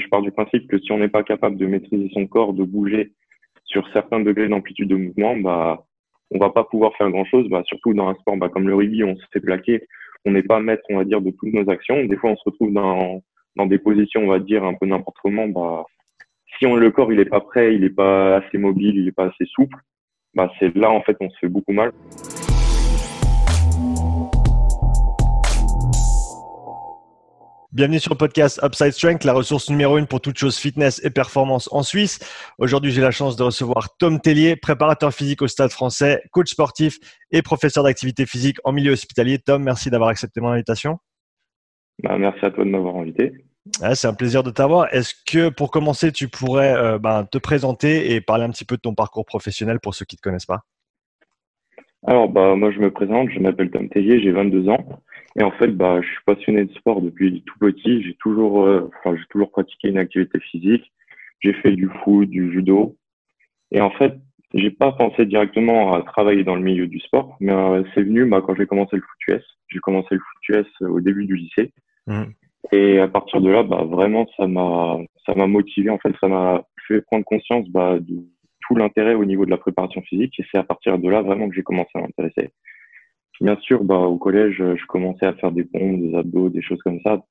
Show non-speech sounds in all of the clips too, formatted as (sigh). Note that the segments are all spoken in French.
je pars du principe que si on n'est pas capable de maîtriser son corps, de bouger sur certains degrés d'amplitude de mouvement, bah, on va pas pouvoir faire grand chose, bah, surtout dans un sport bah, comme le rugby, on se fait plaquer, on n'est pas maître, on va dire, de toutes nos actions. Des fois, on se retrouve dans, dans des positions, on va dire, un peu n'importe comment, bah, si on, le corps il est pas prêt, il est pas assez mobile, il est pas assez souple, bah, c'est là, en fait, on se fait beaucoup mal. Bienvenue sur le podcast Upside Strength, la ressource numéro une pour toute chose fitness et performance en Suisse. Aujourd'hui, j'ai la chance de recevoir Tom Tellier, préparateur physique au Stade français, coach sportif et professeur d'activité physique en milieu hospitalier. Tom, merci d'avoir accepté mon invitation. Bah, merci à toi de m'avoir invité. c'est un plaisir de t'avoir. Est-ce que pour commencer, tu pourrais euh, bah, te présenter et parler un petit peu de ton parcours professionnel pour ceux qui ne te connaissent pas? Alors, bah, moi, je me présente, je m'appelle Tom Tellier, j'ai 22 ans. Et en fait, bah, je suis passionné de sport depuis tout petit. J'ai toujours, euh, enfin, j'ai toujours pratiqué une activité physique. J'ai fait du foot, du judo. Et en fait, j'ai pas pensé directement à travailler dans le milieu du sport, mais euh, c'est venu bah, quand j'ai commencé le foot US. J'ai commencé le foot US au début du lycée. Mmh. Et à partir de là, bah, vraiment, ça m'a, ça m'a motivé. En fait, ça m'a fait prendre conscience bah, de tout l'intérêt au niveau de la préparation physique. Et c'est à partir de là vraiment que j'ai commencé à m'intéresser. Bien sûr, bah, au collège, je commençais à faire des pompes, des abdos, des choses comme ça.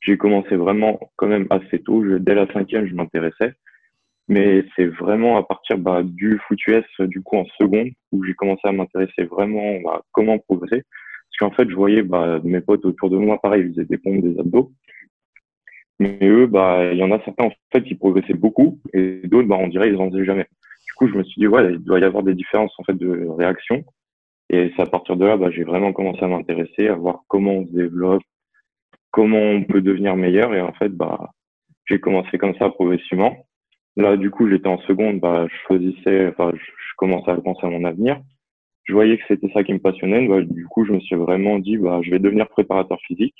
J'ai commencé vraiment quand même assez tôt. dès la cinquième, je m'intéressais. Mais c'est vraiment à partir bah, du foot US, du coup en seconde, où j'ai commencé à m'intéresser vraiment à bah, comment progresser. Parce qu'en fait, je voyais bah, mes potes autour de moi, pareil, ils faisaient des pompes, des abdos. Mais eux, bah, il y en a certains en fait qui progressaient beaucoup, et d'autres, bah, on dirait, ils n'en faisaient jamais. Du coup, je me suis dit, ouais, il doit y avoir des différences en fait de réaction. Et c'est à partir de là, bah, j'ai vraiment commencé à m'intéresser, à voir comment on se développe, comment on peut devenir meilleur. Et en fait, bah, j'ai commencé comme ça progressivement. Là, du coup, j'étais en seconde, bah, je choisissais, enfin, je, commençais à penser à mon avenir. Je voyais que c'était ça qui me passionnait. Bah, du coup, je me suis vraiment dit, bah, je vais devenir préparateur physique.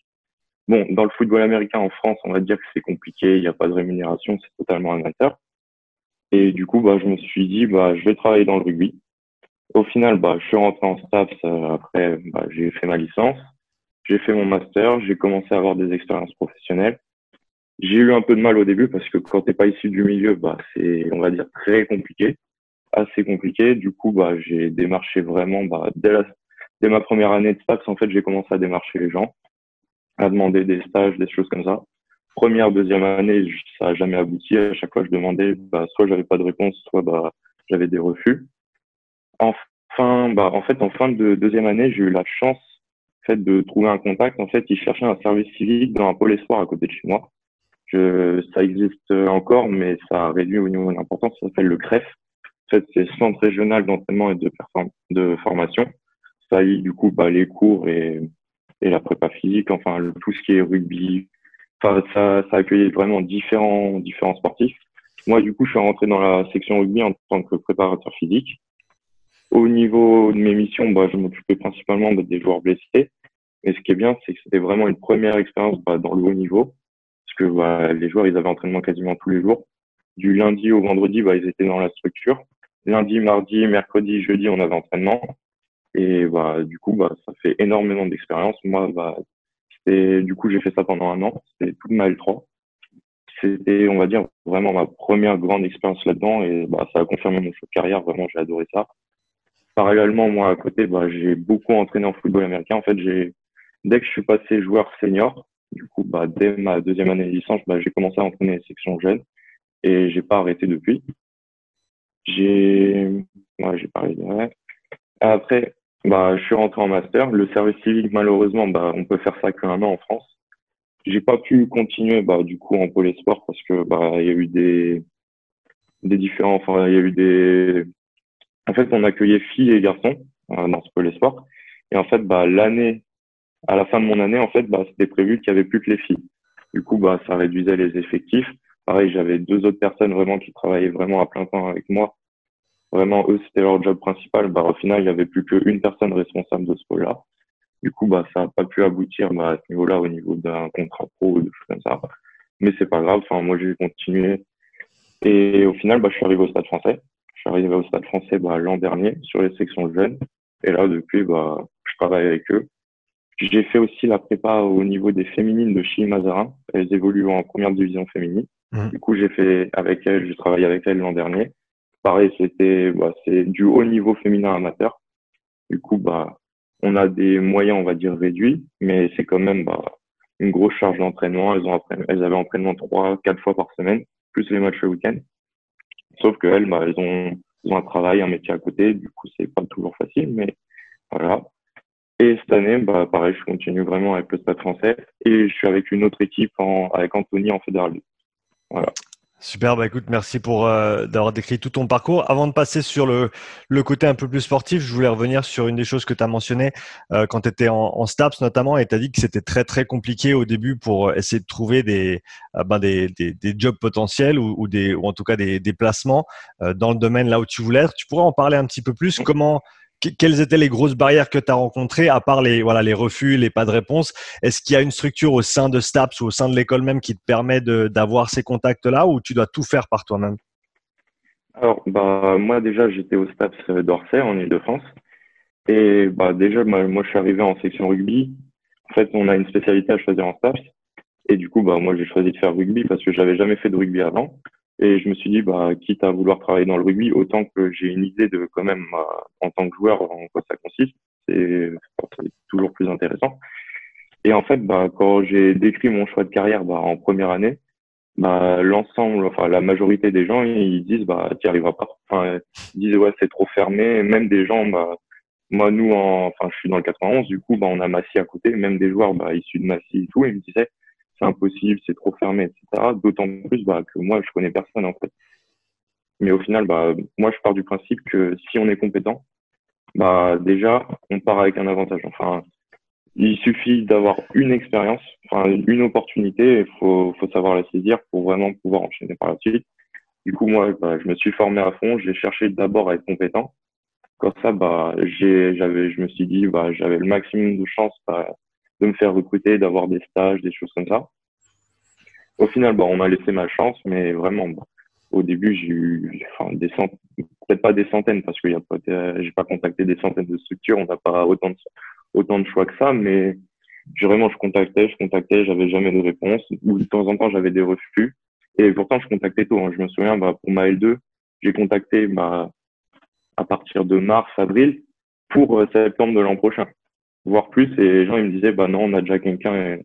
Bon, dans le football américain en France, on va dire que c'est compliqué, il n'y a pas de rémunération, c'est totalement amateur. Et du coup, bah, je me suis dit, bah, je vais travailler dans le rugby. Au final, bah, je suis rentré en STAPS. Après, bah, j'ai fait ma licence. J'ai fait mon master. J'ai commencé à avoir des expériences professionnelles. J'ai eu un peu de mal au début parce que quand t'es pas issu du milieu, bah, c'est, on va dire, très compliqué, assez compliqué. Du coup, bah, j'ai démarché vraiment, bah, dès, la, dès ma première année de STAPS, en fait, j'ai commencé à démarcher les gens, à demander des stages, des choses comme ça. Première, deuxième année, ça a jamais abouti. À chaque fois, je demandais, bah, soit j'avais pas de réponse, soit bah, j'avais des refus en fin, bah, en fait, en fin de deuxième année, j'ai eu la chance en fait, de trouver un contact. En fait, il cherchait un service civique dans un pôle espoir à côté de chez moi. Je, ça existe encore, mais ça a réduit au niveau de l'importance. Ça s'appelle le CREF. En fait, c'est Centre régional d'entraînement et de, de formation. Ça y du coup, bah, les cours et, et la prépa physique, enfin, tout ce qui est rugby. Enfin, ça, ça accueillait vraiment différents, différents sportifs. Moi, du coup, je suis rentré dans la section rugby en tant que préparateur physique. Au niveau de mes missions, bah, je m'occupais principalement des joueurs blessés. Mais ce qui est bien, c'est que c'était vraiment une première expérience bah, dans le haut niveau. Parce que bah, les joueurs, ils avaient entraînement quasiment tous les jours. Du lundi au vendredi, bah, ils étaient dans la structure. Lundi, mardi, mercredi, jeudi, on avait entraînement. Et bah, du coup, bah, ça fait énormément d'expérience. Moi, bah, du coup, j'ai fait ça pendant un an. C'était toute ma L3. C'était, on va dire, vraiment ma première grande expérience là-dedans. Et bah, ça a confirmé mon choix de carrière. Vraiment, j'ai adoré ça parallèlement, moi, à côté, bah, j'ai beaucoup entraîné en football américain. En fait, j'ai, dès que je suis passé joueur senior, du coup, bah, dès ma deuxième année de licence, bah, j'ai commencé à entraîner les sections jeunes et j'ai pas arrêté depuis. J'ai, ouais, j'ai pas arrêté. Après, bah, je suis rentré en master. Le service civique, malheureusement, bah, on peut faire ça qu'un an en France. J'ai pas pu continuer, bah, du coup, en pôle sport parce que, bah, il y a eu des, des différents, enfin, il y a eu des, en fait, on accueillait filles et garçons euh, dans ce pôle sport. Et en fait, bah, l'année, à la fin de mon année, en fait, bah, c'était prévu qu'il n'y avait plus que les filles. Du coup, bah, ça réduisait les effectifs. Pareil, j'avais deux autres personnes vraiment qui travaillaient vraiment à plein temps avec moi. Vraiment, eux, c'était leur job principal. Bah, au final, il n'y avait plus qu'une personne responsable de ce pôle-là. Du coup, bah, ça n'a pas pu aboutir bah, à ce niveau-là, au niveau d'un contrat pro ou de choses comme ça. Mais c'est pas grave. Enfin, moi, j'ai continué. Et au final, bah, je suis arrivé au Stade français. Je suis arrivé au Stade français bah, l'an dernier sur les sections jeunes. Et là, depuis, bah, je travaille avec eux. J'ai fait aussi la prépa au niveau des féminines de Chili Mazarin. Elles évoluent en première division féminine. Mmh. Du coup, j'ai fait avec elle, j'ai travaillé avec elle l'an dernier. Pareil, c'était, bah, c'est du haut niveau féminin amateur. Du coup, bah, on a des moyens, on va dire, réduits, mais c'est quand même, bah, une grosse charge d'entraînement. Elles ont elles avaient entraînement trois, quatre fois par semaine, plus les matchs le week-end. Sauf que elles, bah, elles ont, elles ont un travail, un métier à côté. Du coup, c'est pas toujours facile, mais voilà. Et cette année, bah, pareil, je continue vraiment avec le Stade français et je suis avec une autre équipe en, avec Anthony en fédéral. Voilà. Super, bah écoute, merci pour euh, d'avoir décrit tout ton parcours. Avant de passer sur le, le côté un peu plus sportif, je voulais revenir sur une des choses que tu as mentionné euh, quand tu étais en, en, STAPS notamment, et tu as dit que c'était très très compliqué au début pour essayer de trouver des, euh, ben des, des, des, jobs potentiels ou, ou, des, ou en tout cas des, des placements dans le domaine là où tu voulais être. Tu pourrais en parler un petit peu plus Comment quelles étaient les grosses barrières que tu as rencontrées, à part les, voilà, les refus, les pas de réponse? Est-ce qu'il y a une structure au sein de STAPS ou au sein de l'école même qui te permet d'avoir ces contacts-là ou tu dois tout faire par toi-même? Alors, bah, moi déjà, j'étais au STAPS d'Orsay en Ile-de-France. Et bah, déjà, moi, je suis arrivé en section rugby. En fait, on a une spécialité à choisir en STAPS. Et du coup, bah, moi, j'ai choisi de faire rugby parce que j'avais jamais fait de rugby avant. Et je me suis dit, bah, quitte à vouloir travailler dans le rugby, autant que j'ai une idée de quand même, euh, en tant que joueur, en quoi ça consiste. C'est toujours plus intéressant. Et en fait, bah, quand j'ai décrit mon choix de carrière bah, en première année, bah, l'ensemble, enfin la majorité des gens, ils disent, bah, tu arriveras pas. Enfin, ils disent, ouais, c'est trop fermé. Même des gens, bah, moi, nous, en, enfin, je suis dans le 91, du coup, bah, on a Massy à côté. Même des joueurs, bah, issus de Massy et tout, ils me disaient, c'est impossible, c'est trop fermé, etc. D'autant plus bah, que moi, je connais personne en fait. Mais au final, bah, moi, je pars du principe que si on est compétent, bah, déjà, on part avec un avantage. Enfin, il suffit d'avoir une expérience, une opportunité, il faut, savoir la saisir pour vraiment pouvoir enchaîner par la suite. Du coup, moi, je me suis formé à fond, j'ai cherché d'abord à être compétent. Comme ça, j'avais, je me suis dit, j'avais le maximum de chances de me faire recruter, d'avoir des stages, des choses comme ça. Au final, bon, on m'a laissé ma chance, mais vraiment, au début, j'ai eu enfin, des centaines, peut-être pas des centaines, parce que pas, j'ai pas contacté des centaines de structures, on n'a pas autant de, autant de choix que ça, mais vraiment, je contactais, je contactais, j'avais jamais de réponse, ou de temps en temps, j'avais des refus, et pourtant, je contactais tôt. Hein. Je me souviens, bah, pour ma L2, j'ai contacté bah, à partir de mars, avril, pour euh, septembre de l'an prochain voire plus. Et les gens, ils me disaient, bah non, on a déjà quelqu'un,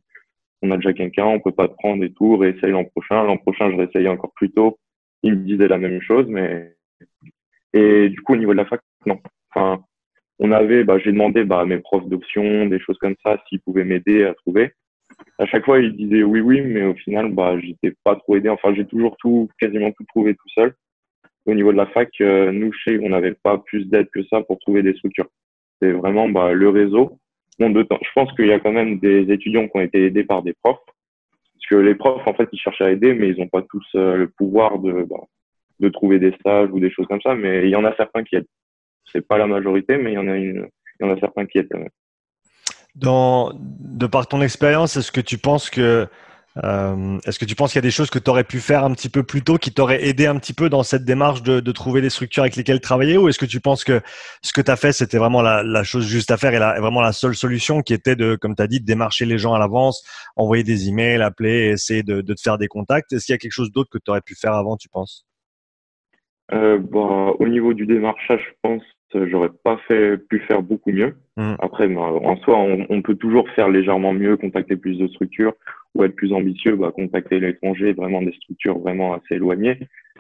on a déjà quelqu'un, on peut pas te prendre et tout, réessaye l'an prochain. L'an prochain, je réessayais encore plus tôt. Ils me disaient la même chose, mais, et du coup, au niveau de la fac, non. Enfin, on avait, bah, j'ai demandé, bah, à mes profs d'options, des choses comme ça, s'ils pouvaient m'aider à trouver. À chaque fois, ils disaient oui, oui, mais au final, bah, j'étais pas trop aidé. Enfin, j'ai toujours tout, quasiment tout trouvé tout seul. Au niveau de la fac, euh, nous, chez, on n'avait pas plus d'aide que ça pour trouver des structures. C'est vraiment, bah, le réseau je pense qu'il y a quand même des étudiants qui ont été aidés par des profs. Parce que les profs, en fait, ils cherchent à aider, mais ils n'ont pas tous euh, le pouvoir de, bah, de trouver des stages ou des choses comme ça. Mais il y en a certains qui aident. C'est pas la majorité, mais il y en a une, il y en a certains qui aident quand même. Dans, de par ton expérience, est-ce que tu penses que euh, Est-ce que tu penses qu'il y a des choses que tu aurais pu faire un petit peu plus tôt qui t'auraient aidé un petit peu dans cette démarche de, de, trouver des structures avec lesquelles travailler ou est-ce que tu penses que ce que tu as fait, c'était vraiment la, la, chose juste à faire et vraiment la seule solution qui était de, comme tu as dit, de démarcher les gens à l'avance, envoyer des emails, appeler, essayer de, de te faire des contacts? Est-ce qu'il y a quelque chose d'autre que tu aurais pu faire avant, tu penses? Euh, bon, Au niveau du démarchage, je pense j'aurais pas fait, pu faire beaucoup mieux. Mmh. Après, bah, en soi, on, on, peut toujours faire légèrement mieux, contacter plus de structures ou être plus ambitieux, bah, contacter l'étranger, vraiment des structures vraiment assez éloignées.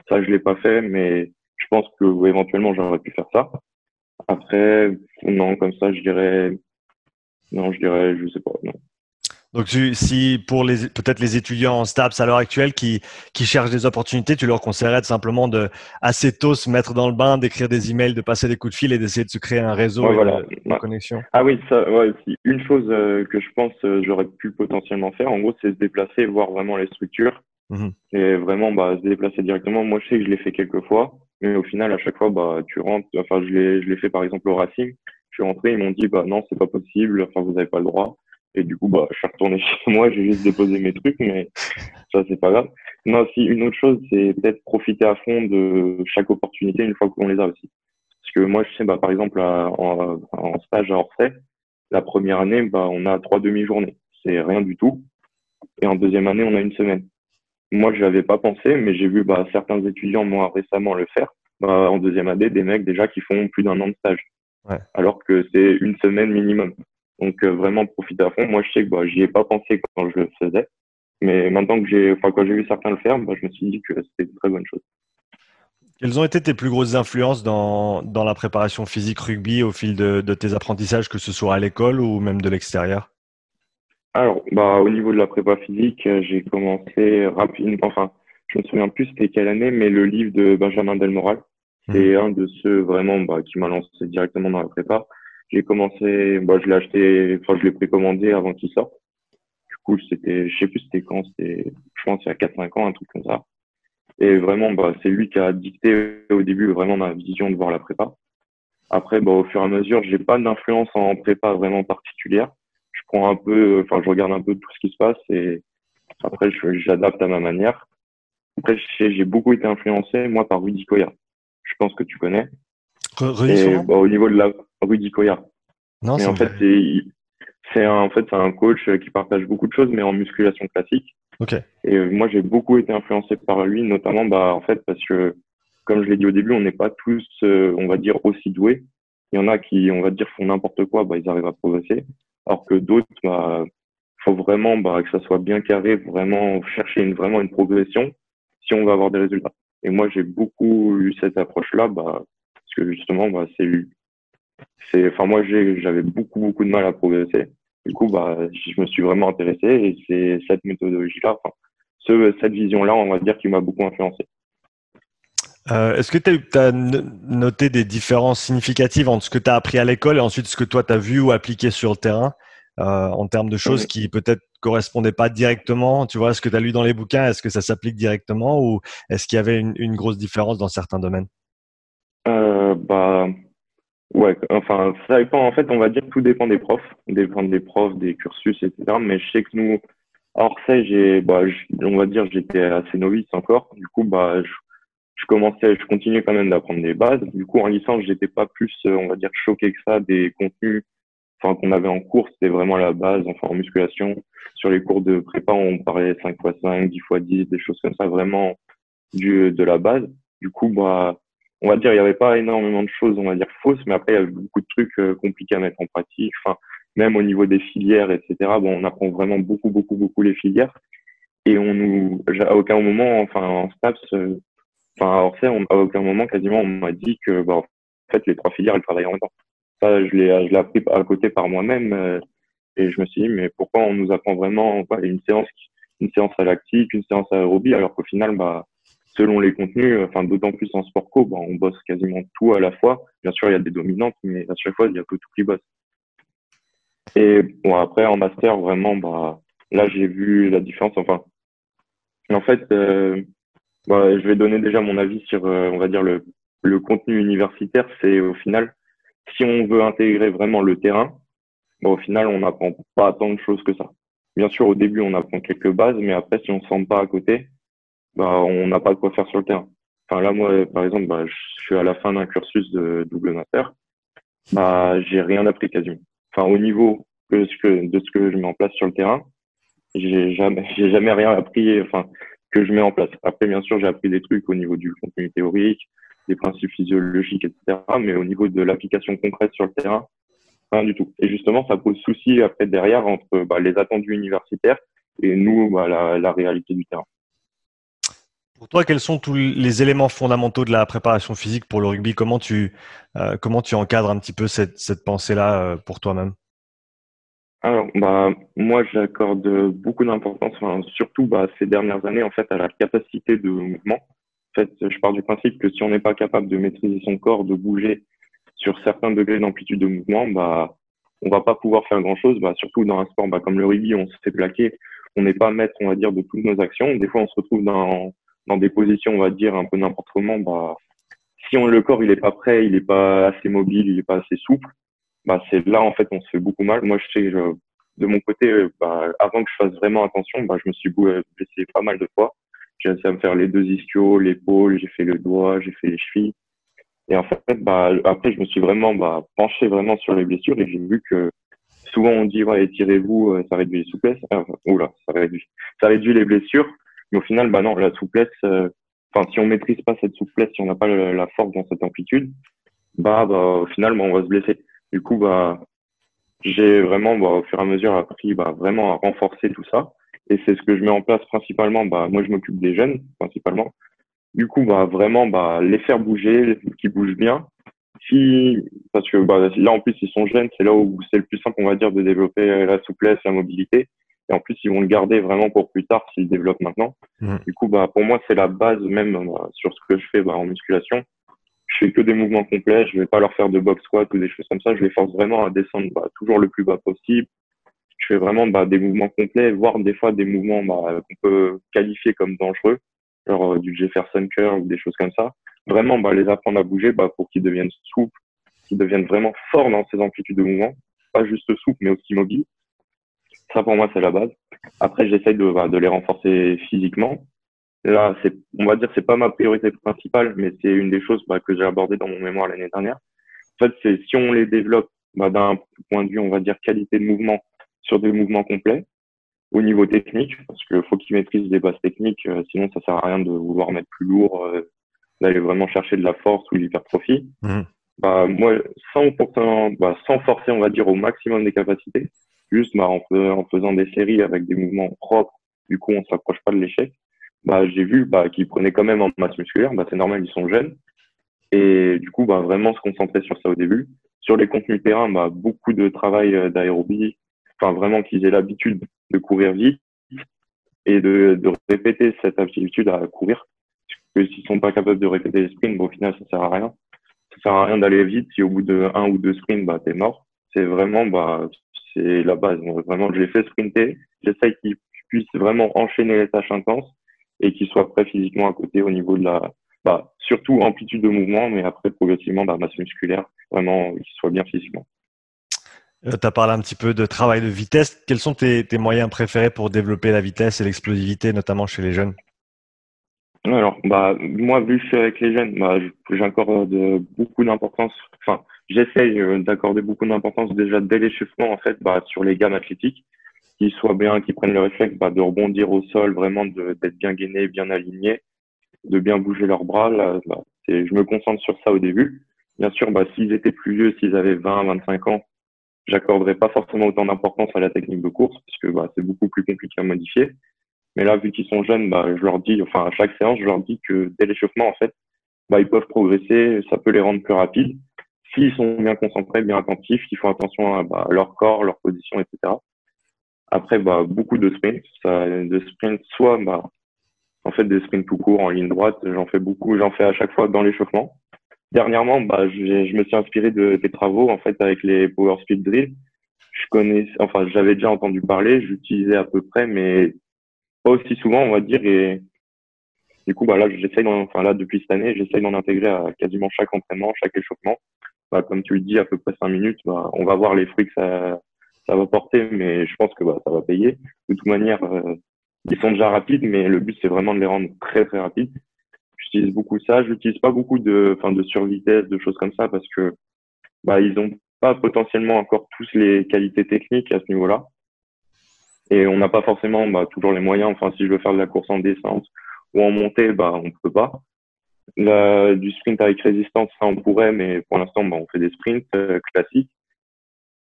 Ça, je l'ai pas fait, mais je pense que éventuellement j'aurais pu faire ça. Après, non, comme ça, je dirais, non, je dirais, je sais pas, non. Donc, si pour les peut-être les étudiants en STAPS à l'heure actuelle qui, qui cherchent des opportunités, tu leur conseillerais de simplement de assez tôt se mettre dans le bain, d'écrire des emails, de passer des coups de fil et d'essayer de se créer un réseau de, connexion. Ah oui, ça, ouais, une chose euh, que je pense euh, j'aurais pu potentiellement faire, en gros, c'est se déplacer, voir vraiment les structures mmh et vraiment bah, se déplacer directement. Moi, je sais que je l'ai fait quelques fois, mais au final, à chaque fois, bah, tu rentres. Enfin, je l'ai je l'ai fait par exemple au Racing. Je suis rentré, ils m'ont dit bah non, c'est pas possible. Enfin, vous n'avez pas le droit. Et du coup, bah, je suis retourné (laughs) chez moi, j'ai juste déposé mes trucs, mais ça, c'est pas grave. Non, si, une autre chose, c'est peut-être profiter à fond de chaque opportunité une fois qu'on les a aussi. Parce que moi, je sais, bah, par exemple, en, en, stage à Orsay, la première année, bah, on a trois demi-journées. C'est rien du tout. Et en deuxième année, on a une semaine. moi, je n'avais pas pensé, mais j'ai vu bah, certains étudiants, moi, récemment le faire. Bah, en deuxième année, des mecs déjà qui font plus d'un an de stage. Ouais. Alors que c'est une semaine minimum. Donc, euh, vraiment profiter à fond. Moi, je sais que bah, j'y ai pas pensé quand je le faisais. Mais maintenant que j'ai, enfin, quand j'ai vu certains le faire, bah, je me suis dit que c'était une très bonne chose. Quelles ont été tes plus grosses influences dans, dans la préparation physique rugby au fil de, de tes apprentissages, que ce soit à l'école ou même de l'extérieur? Alors, bah, au niveau de la prépa physique, euh, j'ai commencé rapidement, enfin, je me souviens plus c'était quelle année, mais le livre de Benjamin Delmoral, c'est mmh. un de ceux vraiment bah, qui m'a lancé directement dans la prépa. J'ai commencé, bah, je l'ai acheté, enfin, je l'ai précommandé avant qu'il sorte. Du coup, c'était, je sais plus c'était quand, c'était, je pense, il y a 4-5 ans, un truc comme ça. Et vraiment, bah, c'est lui qui a dicté au début vraiment ma vision de voir la prépa. Après, bah, au fur et à mesure, j'ai pas d'influence en prépa vraiment particulière. Je prends un peu, enfin, je regarde un peu tout ce qui se passe et après, j'adapte à ma manière. Après, j'ai beaucoup été influencé, moi, par Rudy Koya. Je pense que tu connais. Et, bah, au niveau de la Rudy Koya. Non, c'est en fait, c'est en fait, c'est un coach qui partage beaucoup de choses, mais en musculation classique. Et euh, moi, j'ai beaucoup été influencé par lui, notamment, bah, en fait, parce que, comme je l'ai dit au début, on n'est pas tous, euh, on va dire, aussi doués. Il y en a qui, on va dire, font n'importe quoi, bah, ils arrivent à progresser. Alors que d'autres, bah, faut vraiment, bah, que ça soit bien carré, vraiment chercher une, vraiment une progression si on veut avoir des résultats. Et moi, j'ai beaucoup eu cette approche-là, bah, que justement, bah, c'est, c'est, enfin, moi, j'avais beaucoup, beaucoup de mal à progresser. Du coup, bah, je me suis vraiment intéressé et c'est cette méthodologie-là, enfin, ce, cette vision-là, on va dire, qui m'a beaucoup influencé. Euh, Est-ce que tu as, noté des différences significatives entre ce que tu as appris à l'école et ensuite ce que toi tu as vu ou appliqué sur le terrain euh, en termes de choses qui peut-être correspondaient pas directement? Tu vois, ce que tu as lu dans les bouquins, est-ce que ça s'applique directement ou est-ce qu'il y avait une, une, grosse différence dans certains domaines? Euh, bah, Ouais, enfin, ça dépend. En fait, on va dire tout dépend des profs, dépend des profs, des cursus, etc. Mais je sais que nous, à Orsay, j'ai, bah, on va dire, j'étais assez novice encore. Du coup, bah, je, je commençais, je continuais quand même d'apprendre des bases. Du coup, en licence, j'étais pas plus, euh, on va dire, choqué que ça des contenus, enfin, qu'on avait en cours. C'était vraiment la base. Enfin, en musculation, sur les cours de prépa, on parlait 5 x 5, 10 x 10, des choses comme ça, vraiment du, de la base. Du coup, bah, on va dire, il n'y avait pas énormément de choses, on va dire, fausses, mais après, il y avait beaucoup de trucs euh, compliqués à mettre en pratique. Enfin, même au niveau des filières, etc. Bon, on apprend vraiment beaucoup, beaucoup, beaucoup les filières. Et on nous, à aucun moment, enfin, en STAPS, euh, enfin, à Orsay, à aucun moment, quasiment, on m'a dit que, bah, en fait, les trois filières, elles travaillent en même temps. Ça, je l'ai, je l'ai appris à côté par moi-même. Euh, et je me suis dit, mais pourquoi on nous apprend vraiment une séance, une séance à lactique, une séance à aérobie, alors qu'au final, bah, selon les contenus, enfin d'autant plus en sport co, bah, on bosse quasiment tout à la fois. Bien sûr, il y a des dominantes, mais à chaque fois, il y a que tout qui bosse. Et bon, après, en master, vraiment, bah, là, j'ai vu la différence. Enfin, en fait, euh, bah, je vais donner déjà mon avis sur, euh, on va dire, le, le contenu universitaire. C'est au final, si on veut intégrer vraiment le terrain, bah, au final, on n'apprend pas tant de choses que ça. Bien sûr, au début, on apprend quelques bases, mais après, si on ne sent pas à côté, bah, on n'a pas de quoi faire sur le terrain. Enfin, là, moi, par exemple, bah, je suis à la fin d'un cursus de double master. Bah, j'ai rien appris quasiment. Enfin, au niveau de ce que, de ce que je mets en place sur le terrain, j'ai jamais, j'ai jamais rien appris, enfin, que je mets en place. Après, bien sûr, j'ai appris des trucs au niveau du contenu théorique, des principes physiologiques, etc. Mais au niveau de l'application concrète sur le terrain, rien du tout. Et justement, ça pose souci après derrière entre bah, les attendus universitaires et nous, bah, la, la réalité du terrain. Pour toi, quels sont tous les éléments fondamentaux de la préparation physique pour le rugby? Comment tu, euh, comment tu encadres un petit peu cette, cette pensée-là euh, pour toi-même? Alors, bah, moi, j'accorde beaucoup d'importance, surtout bah, ces dernières années, en fait, à la capacité de mouvement. En fait, je pars du principe que si on n'est pas capable de maîtriser son corps, de bouger sur certains degrés d'amplitude de mouvement, bah, on va pas pouvoir faire grand-chose. Bah, surtout dans un sport bah, comme le rugby, on se fait plaquer, on n'est pas maître, on va dire, de toutes nos actions. Des fois, on se retrouve dans dans des positions, on va dire, un peu n'importe comment, bah, si on, le corps il est pas prêt, il est pas assez mobile, il est pas assez souple, bah, c'est là en fait on se fait beaucoup mal. Moi, je sais, de mon côté, bah, avant que je fasse vraiment attention, bah, je me suis blessé pas mal de fois. J'ai essayé à me faire les deux ischios, l'épaule, j'ai fait le doigt, j'ai fait les chevilles. Et en fait, bah, après, je me suis vraiment bah, penché vraiment sur les blessures et j'ai vu que souvent on dit ouais, étirez-vous, euh, ça réduit les souplesses. Enfin, oula, ça réduit, ça réduit les blessures. Mais au final, bah non, la souplesse, euh, enfin, si on maîtrise pas cette souplesse, si on n'a pas la force dans cette amplitude, bah, bah au final, bah, on va se blesser. Du coup, bah, j'ai vraiment, bah, au fur et à mesure, appris bah, vraiment à renforcer tout ça. Et c'est ce que je mets en place principalement. Bah, moi, je m'occupe des jeunes, principalement. Du coup, bah, vraiment, bah, les faire bouger, qu'ils bougent bien. Si, parce que bah, là, en plus, ils sont jeunes, c'est là où c'est le plus simple, on va dire, de développer la souplesse, la mobilité. Et en plus, ils vont le garder vraiment pour plus tard s'ils développent maintenant. Mmh. Du coup, bah, pour moi, c'est la base même bah, sur ce que je fais bah, en musculation. Je fais que des mouvements complets. Je vais pas leur faire de box squat ou des choses comme ça. Je les force vraiment à descendre bah, toujours le plus bas possible. Je fais vraiment bah, des mouvements complets, voire des fois des mouvements bah, qu'on peut qualifier comme dangereux, genre euh, du Jefferson Curl ou des choses comme ça. Vraiment, bah, les apprendre à bouger bah, pour qu'ils deviennent souples, qu'ils deviennent vraiment forts dans ces amplitudes de mouvement. Pas juste souples, mais aussi mobiles. Ça, pour moi, c'est la base. Après, j'essaye de, bah, de les renforcer physiquement. Là, c'est, on va dire, c'est pas ma priorité principale, mais c'est une des choses bah, que j'ai abordé dans mon mémoire l'année dernière. En fait, c'est si on les développe bah, d'un point de vue, on va dire, qualité de mouvement sur des mouvements complets, au niveau technique, parce qu'il faut qu'ils maîtrisent des bases techniques, euh, sinon ça sert à rien de vouloir mettre plus lourd, euh, d'aller vraiment chercher de la force ou l'hypertrophie. Mmh. Bah, moi, sans, pourtant, bah, sans forcer, on va dire, au maximum des capacités, juste bah, en, faisant des séries avec des mouvements propres, du coup, on ne s'approche pas de l'échec. Bah, j'ai vu bah, qu'ils prenaient quand même en masse musculaire. Bah, c'est normal, ils sont jeunes. Et du coup, bah, vraiment se concentrer sur ça au début. Sur les contenus terrain, bah, beaucoup de travail euh, d'aérobie, enfin vraiment qu'ils aient l'habitude de courir vite et de, répéter cette habitude à courir. Parce que s'ils sont pas capables de répéter les sprints, bon, au final, ça sert à rien. Ça sert à rien d'aller vite si au bout de un ou deux sprints, bah, t'es mort. C'est vraiment, bah, c'est la base. vraiment, je les fais sprinter. J'essaye qu'ils puissent vraiment enchaîner les tâches intenses et qu'ils soient prêts physiquement à côté au niveau de la, bah, surtout amplitude de mouvement, mais après progressivement, bah, masse musculaire, vraiment qu'ils soient bien physiquement. Euh, tu as parlé un petit peu de travail de vitesse. Quels sont tes moyens préférés pour développer la vitesse et l'explosivité, notamment chez les jeunes? Alors, bah, moi, vu que je suis avec les jeunes, bah, j'accorde beaucoup d'importance. Enfin, j'essaye euh, d'accorder beaucoup d'importance déjà dès l'échauffement, en fait, bah, sur les gammes athlétiques, qu'ils soient bien, qu'ils prennent le réflexe bah, de rebondir au sol, vraiment d'être bien gainés, bien alignés, de bien bouger leurs bras. Là, bah, je me concentre sur ça au début. Bien sûr, bah, s'ils étaient plus vieux, s'ils avaient 20, 25 ans, j'accorderais pas forcément autant d'importance à la technique de course parce que bah, c'est beaucoup plus compliqué à modifier. Mais là, vu qu'ils sont jeunes, bah, je leur dis, enfin, à chaque séance, je leur dis que dès l'échauffement, en fait, bah, ils peuvent progresser, ça peut les rendre plus rapides. S'ils sont bien concentrés, bien attentifs, ils font attention à, bah, leur corps, leur position, etc. Après, bah, beaucoup de sprints, ça, de sprints, soit, bah, en fait, des sprints tout court en ligne droite, j'en fais beaucoup, j'en fais à chaque fois dans l'échauffement. Dernièrement, bah, je me suis inspiré de tes travaux, en fait, avec les Power Speed Drill. Je connais, enfin, j'avais déjà entendu parler, j'utilisais à peu près, mais pas aussi souvent, on va dire. Et du coup, bah là, j'essaye, enfin là, depuis cette année, j'essaye d'en intégrer à quasiment chaque entraînement, chaque échauffement. Bah, comme tu le dis, à peu près cinq minutes, bah, on va voir les fruits que ça, ça va porter, mais je pense que bah, ça va payer. De toute manière, euh, ils sont déjà rapides, mais le but c'est vraiment de les rendre très très rapides. J'utilise beaucoup ça. J'utilise pas beaucoup de, enfin, de survitesse, de choses comme ça, parce que bah, ils ont pas potentiellement encore tous les qualités techniques à ce niveau-là. Et on n'a pas forcément bah, toujours les moyens. Enfin, si je veux faire de la course en descente ou en montée, bah, on peut pas. La, du sprint avec résistance, ça on pourrait, mais pour l'instant, bah, on fait des sprints euh, classiques.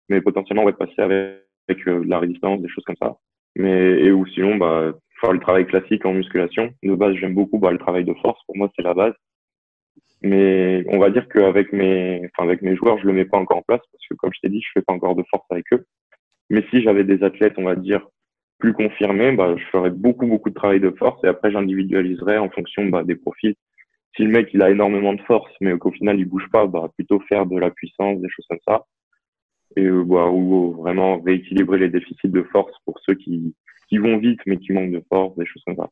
Mais potentiellement, on va passer avec, avec euh, la résistance, des choses comme ça. Mais et ou sinon, bah, faire le travail classique en musculation. De base, j'aime beaucoup bah, le travail de force. Pour moi, c'est la base. Mais on va dire qu'avec mes, enfin, avec mes joueurs, je le mets pas encore en place parce que, comme je t'ai dit, je fais pas encore de force avec eux. Mais si j'avais des athlètes, on va dire, plus confirmés, bah, je ferais beaucoup, beaucoup de travail de force et après, j'individualiserais en fonction bah, des profils. Si le mec, il a énormément de force, mais qu'au final, il bouge pas, bah, plutôt faire de la puissance, des choses comme ça. Et, euh, bah, ou vraiment rééquilibrer les déficits de force pour ceux qui, qui vont vite, mais qui manquent de force, des choses comme ça.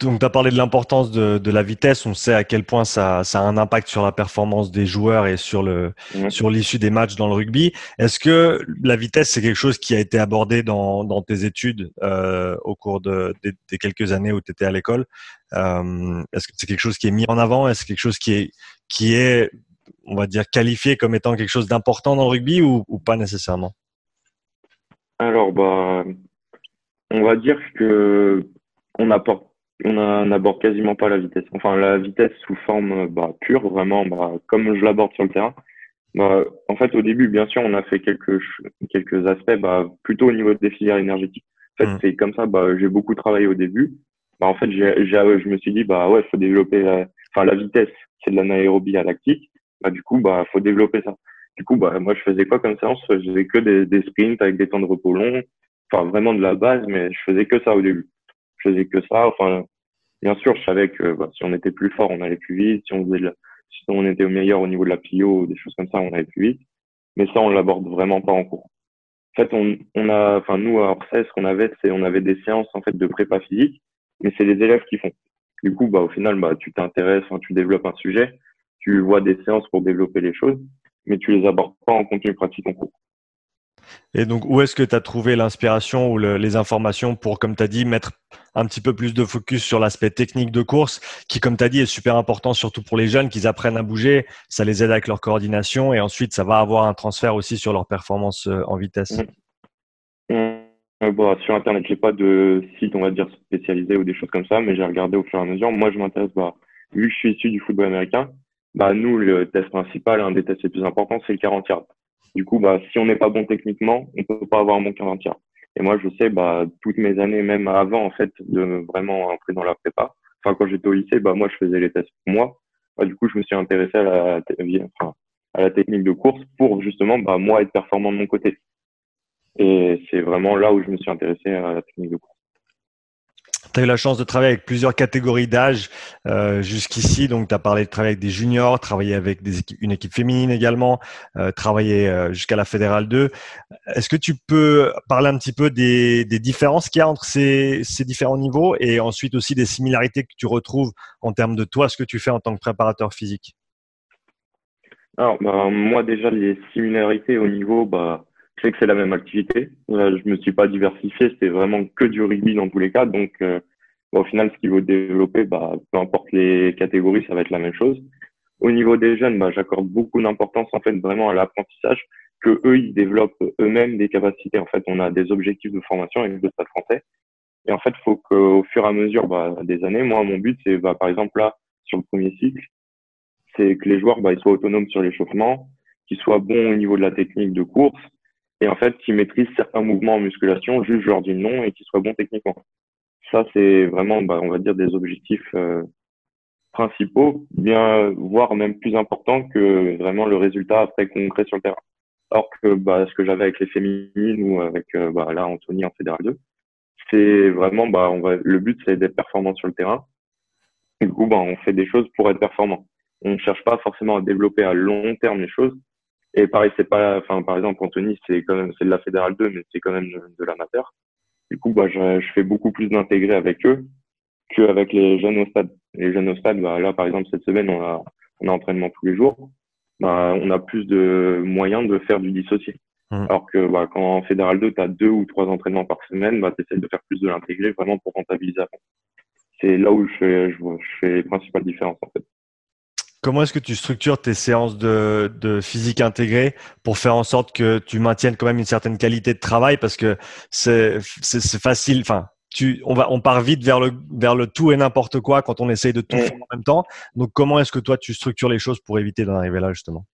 Donc, tu as parlé de l'importance de, la vitesse. On sait à quel point ça, a un impact sur la performance des joueurs et sur le sur l'issue des matchs dans le rugby. Est-ce que la vitesse, c'est quelque chose qui a été abordé dans, tes études euh, au cours de, des, quelques années où tu étais à l'école? Euh, Est-ce que c'est quelque chose qui est mis en avant? Est-ce quelque chose qui est, qui est, on va dire, qualifié comme étant quelque chose d'important dans le rugby ou, ou pas nécessairement? Alors, bah, on va dire que on apporte on n'aborde quasiment pas la vitesse. Enfin, la vitesse sous forme bah, pure, vraiment, bah, comme je l'aborde sur le terrain. Bah, en fait, au début, bien sûr, on a fait quelques quelques aspects, bah, plutôt au niveau des filières énergétiques. En fait, mmh. c'est comme ça. Bah, j'ai beaucoup travaillé au début. Bah, en fait, j'ai, je me suis dit, bah ouais, faut développer. La, enfin, la vitesse, c'est de l'anaérobie à lactique. Bah, du coup, bah, faut développer ça. Du coup, bah, moi, je faisais quoi comme séance? Je faisais que des, des sprints avec des temps de repos longs. Enfin, vraiment de la base, mais je faisais que ça au début. Je faisais que ça. Enfin, bien sûr, je savais que bah, si on était plus fort, on allait plus vite. Si on faisait si on était meilleur au niveau de la plio, des choses comme ça, on allait plus vite. Mais ça, on l'aborde vraiment pas en cours. En fait, on, on a, enfin, nous, à Orsay, ce qu'on avait, c'est, on avait des séances, en fait, de prépa physique, mais c'est les élèves qui font. Du coup, bah, au final, bah, tu t'intéresses, tu développes un sujet, tu vois des séances pour développer les choses, mais tu les abordes pas en contenu pratique en cours. Et donc, où est-ce que tu as trouvé l'inspiration ou les informations pour, comme tu as dit, mettre un petit peu plus de focus sur l'aspect technique de course, qui, comme tu as dit, est super important, surtout pour les jeunes, qu'ils apprennent à bouger, ça les aide avec leur coordination, et ensuite, ça va avoir un transfert aussi sur leur performance euh, en vitesse. Mmh. Mmh. Bon, sur Internet, j'ai pas de site, on va dire, spécialisé ou des choses comme ça, mais j'ai regardé au fur et à mesure. Moi, je m'intéresse, bah, vu que je suis issu du football américain, bah, nous, le test principal, un des tests les plus importants, c'est le 40 yards. Du coup, bah, si on n'est pas bon techniquement, on peut pas avoir un bon 40 yards. Et moi, je sais, bah, toutes mes années, même avant, en fait, de vraiment entrer dans la prépa. Enfin, quand j'étais au lycée, bah, moi, je faisais les tests pour moi. Bah, du coup, je me suis intéressé à la, à la technique de course pour justement, bah, moi, être performant de mon côté. Et c'est vraiment là où je me suis intéressé à la technique de course. Tu as eu la chance de travailler avec plusieurs catégories d'âge euh, jusqu'ici. Donc, tu as parlé de travailler avec des juniors, travailler avec des une équipe féminine également, euh, travailler euh, jusqu'à la Fédérale 2. Est-ce que tu peux parler un petit peu des, des différences qu'il y a entre ces, ces, différents niveaux et ensuite aussi des similarités que tu retrouves en termes de toi, ce que tu fais en tant que préparateur physique? Alors, bah, moi déjà, les similarités au niveau, bah, je sais que c'est la même activité. Euh, je me suis pas diversifié, c'était vraiment que du rugby dans tous les cas. Donc, euh, au final, ce qu'il veut développer, bah, peu importe les catégories, ça va être la même chose. Au niveau des jeunes, bah, j'accorde beaucoup d'importance en fait vraiment à l'apprentissage, que eux ils développent eux-mêmes des capacités. En fait, on a des objectifs de formation avec le Stade Français. Et en fait, faut qu'au fur et à mesure bah, des années, moi, mon but, c'est bah, par exemple là, sur le premier cycle, c'est que les joueurs bah, ils soient autonomes sur l'échauffement, qu'ils soient bons au niveau de la technique de course, et en fait qui maîtrisent certains mouvements en musculation, juste leur dis non et qui soient bons techniquement. Ça, c'est vraiment, bah, on va dire, des objectifs euh, principaux, bien, voire même plus importants que vraiment le résultat après concret sur le terrain. Alors que bah, ce que j'avais avec les féminines ou avec euh, bah, là Anthony en fédéral 2, c'est vraiment, bah, on va, le but c'est d'être performant sur le terrain. du coup, bah, on fait des choses pour être performant. On ne cherche pas forcément à développer à long terme les choses, et pareil, c'est pas, enfin, par exemple, Anthony, c'est quand même, c'est de la fédérale 2, mais c'est quand même de, l'amateur. Du coup, bah, je, je fais beaucoup plus d'intégrer avec eux qu'avec les jeunes au stade. Les jeunes au stade, bah, là, par exemple, cette semaine, on a, on a entraînement tous les jours. Bah, on a plus de moyens de faire du dissocié. Mmh. Alors que, bah, quand en fédéral 2, tu as deux ou trois entraînements par semaine, bah, tu essaies de faire plus de l'intégrer vraiment pour rentabiliser C'est là où je fais, je, je fais les principales différences, en fait. Comment est-ce que tu structures tes séances de, de, physique intégrée pour faire en sorte que tu maintiennes quand même une certaine qualité de travail? Parce que c'est facile. Enfin, tu, on va, on part vite vers le vers le tout et n'importe quoi quand on essaye de tout faire en même temps. Donc, comment est-ce que toi tu structures les choses pour éviter d'en arriver là justement?